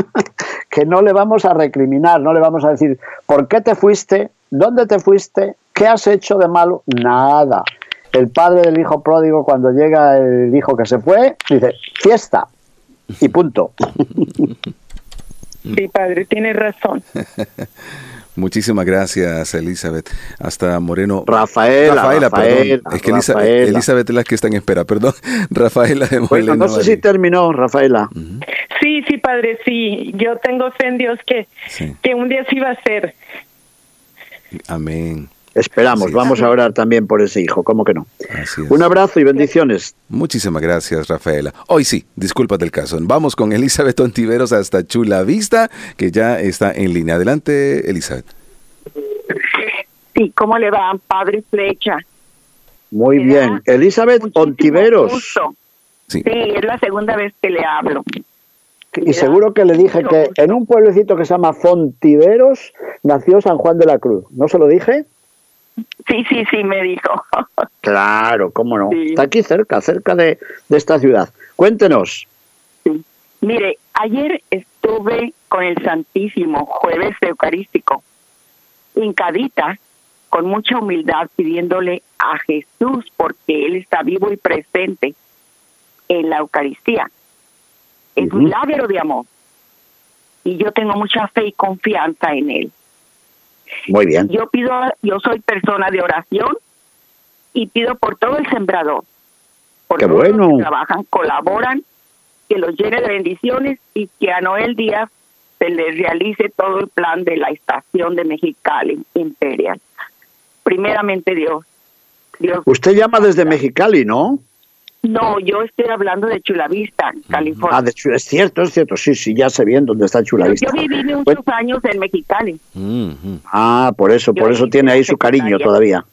que no le vamos a recriminar, no le vamos a decir, ¿por qué te fuiste? ¿Dónde te fuiste? ¿Qué has hecho de malo? Nada. El padre del hijo pródigo, cuando llega el hijo que se fue, dice, fiesta. Y punto. sí padre tiene razón Muchísimas gracias, Elizabeth. Hasta Moreno. Rafaela, Rafaela, Rafaela, perdón. Es que Rafaela. Elizabeth es la que está en espera, perdón. Rafaela de Bueno, Moreno no sé si terminó, Rafaela. sí sí padre sí yo tengo fe en Dios que Sí. que un día sí va a ser Amén. Esperamos, vamos a orar también por ese hijo, ¿cómo que no? Así es. Un abrazo y bendiciones. Muchísimas gracias, Rafaela. Hoy sí, disculpas del caso. Vamos con Elizabeth Ontiveros hasta Chula Vista, que ya está en línea. Adelante, Elizabeth. Sí, ¿cómo le va, padre Flecha? Muy bien. Elizabeth Muchísimo Ontiveros. gusto. Sí. Sí, es la segunda vez que le hablo. Y seguro que le dije que en un pueblecito que se llama Fontiveros nació San Juan de la Cruz. ¿No se lo dije? Sí, sí, sí, me dijo. Claro, cómo no. Sí. Está aquí cerca, cerca de, de esta ciudad. Cuéntenos. Mire, ayer estuve con el Santísimo, jueves eucarístico, hincadita, con mucha humildad, pidiéndole a Jesús, porque Él está vivo y presente en la Eucaristía. Es Ujú. milagro de amor. Y yo tengo mucha fe y confianza en Él. Muy bien. Yo pido, yo soy persona de oración y pido por todo el sembrador. Por Qué todos los bueno. que trabajan, colaboran, que los llene de bendiciones y que a Noel Díaz se les realice todo el plan de la estación de Mexicali Imperial. Primeramente Dios. Dios. Usted llama desde Mexicali, ¿no? No, yo estoy hablando de Chulavista, California. Ah, de Chula- es cierto, es cierto. Sí, sí, ya sé bien dónde está Chula Pero Vista. yo viví muchos años en Mexicali. Ah, por eso, Yo por eso tiene ahí su cariño todavía.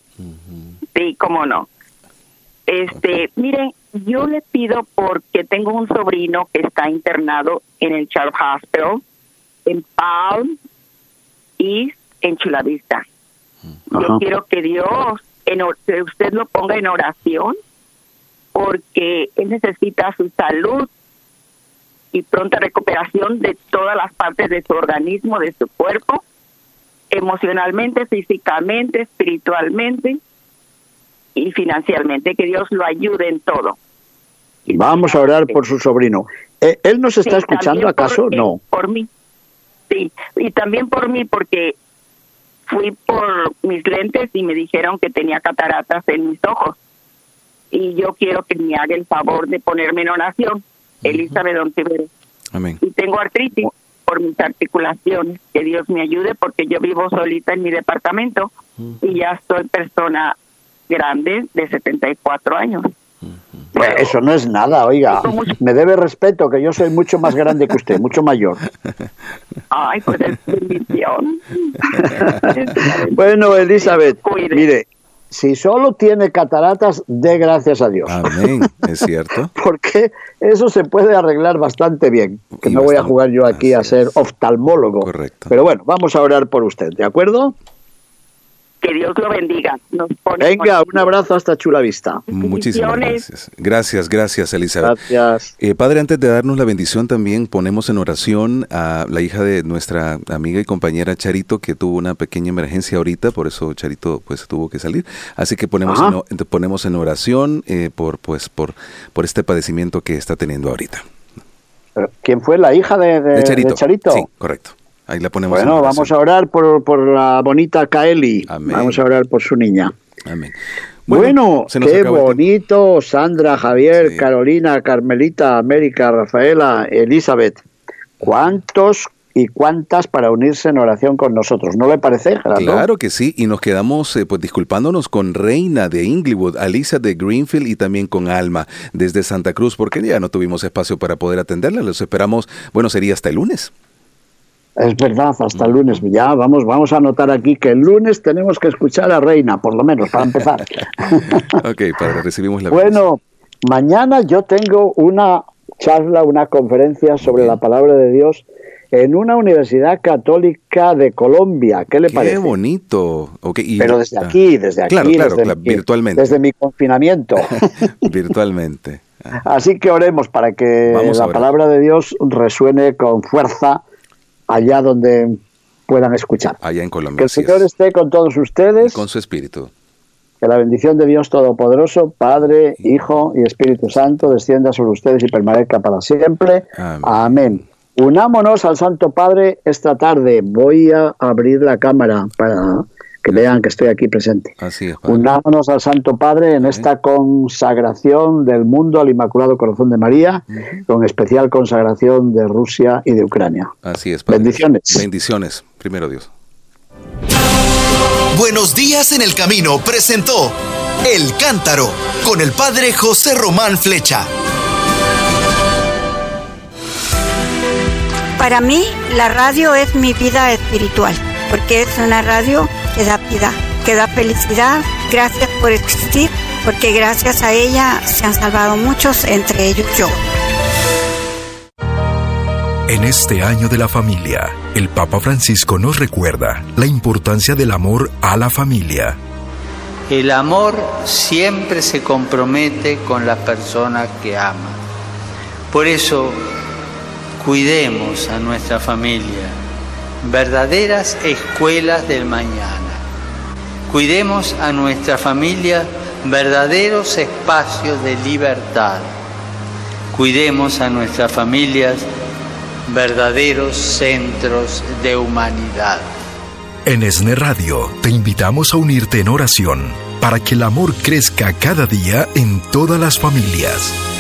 Sí, cómo no. Este, miren, yo le pido porque tengo un sobrino que está internado en el Charles Hospital, en Palm East, en Chulavista. Yo Ajá. quiero que Dios, en, que usted lo ponga en oración, porque él necesita su salud y pronta recuperación de todas las partes de su organismo, de su cuerpo, emocionalmente, físicamente, espiritualmente y financieramente. Que Dios lo ayude en todo. Vamos a orar por su sobrino. Eh, ¿Él nos está Sí, escuchando acaso? por- No. Por mí. Sí, y también por mí porque fui por mis lentes y me dijeron que tenía cataratas en mis ojos. Y yo quiero que me haga el favor de ponerme en oración, Elizabeth Ontiveros. Amén. Y tengo artritis por mis articulaciones. Que Dios me ayude porque yo vivo solita en mi departamento y ya soy persona grande de 74 años. Pues eso no es nada, oiga. Me debe respeto, que yo soy mucho más grande que usted, mucho mayor. Ay, pues es bendición. bueno, Elizabeth, mire, si solo tiene cataratas, dé gracias a Dios. Amén, es cierto. Porque eso se puede arreglar bastante bien. Que no voy a jugar yo aquí a ser oftalmólogo. Correcto. Pero bueno, vamos a orar por usted, ¿de acuerdo? Que Dios lo bendiga. Nos pone Venga, un abrazo hasta Chula Vista. Muchísimas gracias. Gracias, gracias, Elizabeth. Gracias. Eh, padre, antes de darnos la bendición, también ponemos en oración a la hija de nuestra amiga y compañera Charito, que tuvo una pequeña emergencia ahorita, por eso Charito pues tuvo que salir. Así que ponemos, en, ponemos en oración eh, por, pues, por, por este padecimiento que está teniendo ahorita. ¿Quién fue la hija de, de- De Charito. de Charito? Sí, correcto. Ahí la ponemos en Bueno, vamos a orar por, por la bonita Kaeli. Vamos a orar por su niña. Amén. Bueno, qué bonito, Sandra, Javier, Carolina, Carmelita, América, Rafaela, Elizabeth. ¿Cuántos y cuántas para unirse en oración con nosotros? ¿No le parece, Gerardo? Claro que sí, y nos quedamos eh, pues disculpándonos con Reina de Inglewood, Alicia de Greenfield y también con Alma desde Santa Cruz, porque ya no tuvimos espacio para poder atenderla. Los esperamos, bueno, sería hasta el lunes. Es verdad, hasta el lunes. Ya vamos, vamos a anotar aquí que el lunes tenemos que escuchar a Reina, por lo menos, para empezar. ok, padre, recibimos la Bueno, mañana yo tengo una charla, una conferencia sobre la palabra de Dios en una universidad católica de Colombia. ¿Qué le Qué parece? bonito. Ok, y- Pero desde ah, aquí, desde aquí, Claro, claro, desde, claro, mi- virtualmente. desde mi confinamiento. virtualmente. Así que oremos para que Vamos la palabra de Dios resuene con fuerza allá donde puedan escuchar. Allá en Colombia. Que el es. Señor esté con todos ustedes. Con su espíritu. Que la bendición de Dios Todopoderoso, Padre, Hijo y Espíritu Santo descienda sobre ustedes y permanezca para siempre. Amén. Unámonos al Santo Padre esta tarde. Voy a abrir la cámara para que vean que estoy aquí presente. Así es. padre. Unámonos al Santo Padre en esta consagración del mundo al Inmaculado Corazón de María, con especial consagración de Rusia y de Ucrania. Así es. padre. Bendiciones. Bendiciones. Primero Dios. Buenos días en el camino presentó El Cántaro con el padre José Román Flecha. Para mí, la radio es mi vida espiritual, porque es una radio que da vida, que da felicidad. Gracias por existir, porque gracias a ella se han salvado muchos, entre ellos yo. En este año de la familia, el Papa Francisco nos recuerda la importancia del amor a la familia. El amor siempre se compromete con la persona que ama. Por eso, cuidemos a nuestra familia, verdaderas escuelas del mañana. Cuidemos a nuestra familia, verdaderos espacios de libertad. Cuidemos a nuestras familias, verdaderos centros de humanidad. En ESNE Radio te invitamos a unirte en oración para que el amor crezca cada día en todas las familias.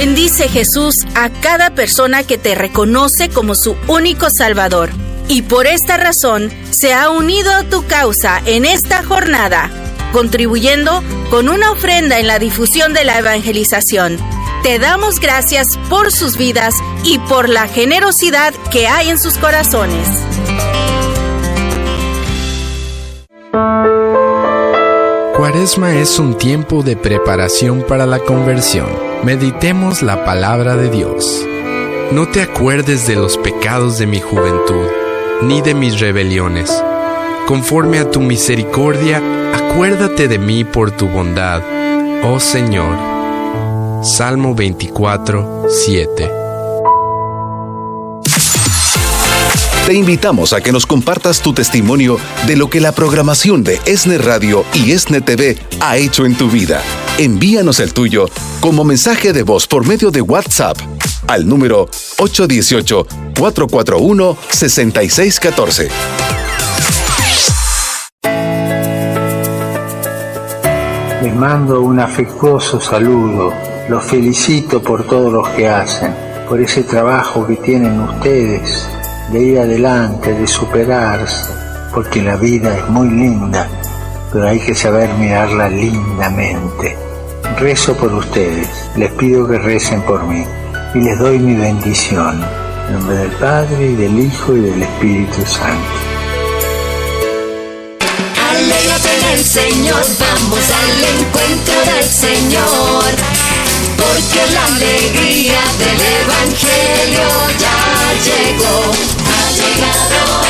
Bendice Jesús a cada persona que te reconoce como su único Salvador y por esta razón se ha unido a tu causa en esta jornada, contribuyendo con una ofrenda en la difusión de la evangelización. Te damos gracias por sus vidas y por la generosidad que hay en sus corazones. Cuaresma es un tiempo de preparación para la conversión. Meditemos la palabra de Dios. No te acuerdes de los pecados de mi juventud, ni de mis rebeliones. Conforme a tu misericordia, acuérdate de mí por tu bondad, oh Señor. Salmo 24, 7. Te invitamos a que nos compartas tu testimonio de lo que la programación de ESNE Radio y ESNE TV ha hecho en tu vida. Envíanos el tuyo como mensaje de voz por medio de WhatsApp al número 818-441-6614. Les mando un afectuoso saludo. Los felicito por todo lo que hacen, por ese trabajo que tienen ustedes de ir adelante, de superarse. porque la vida es muy linda, pero hay que saber mirarla lindamente. Rezo por ustedes, les pido que recen por mí y les doy mi bendición. En nombre del Padre y del Hijo y del Espíritu Santo. Alégrate en el Señor, vamos al encuentro del Señor, porque la alegría del Evangelio ya llegó, ha llegado.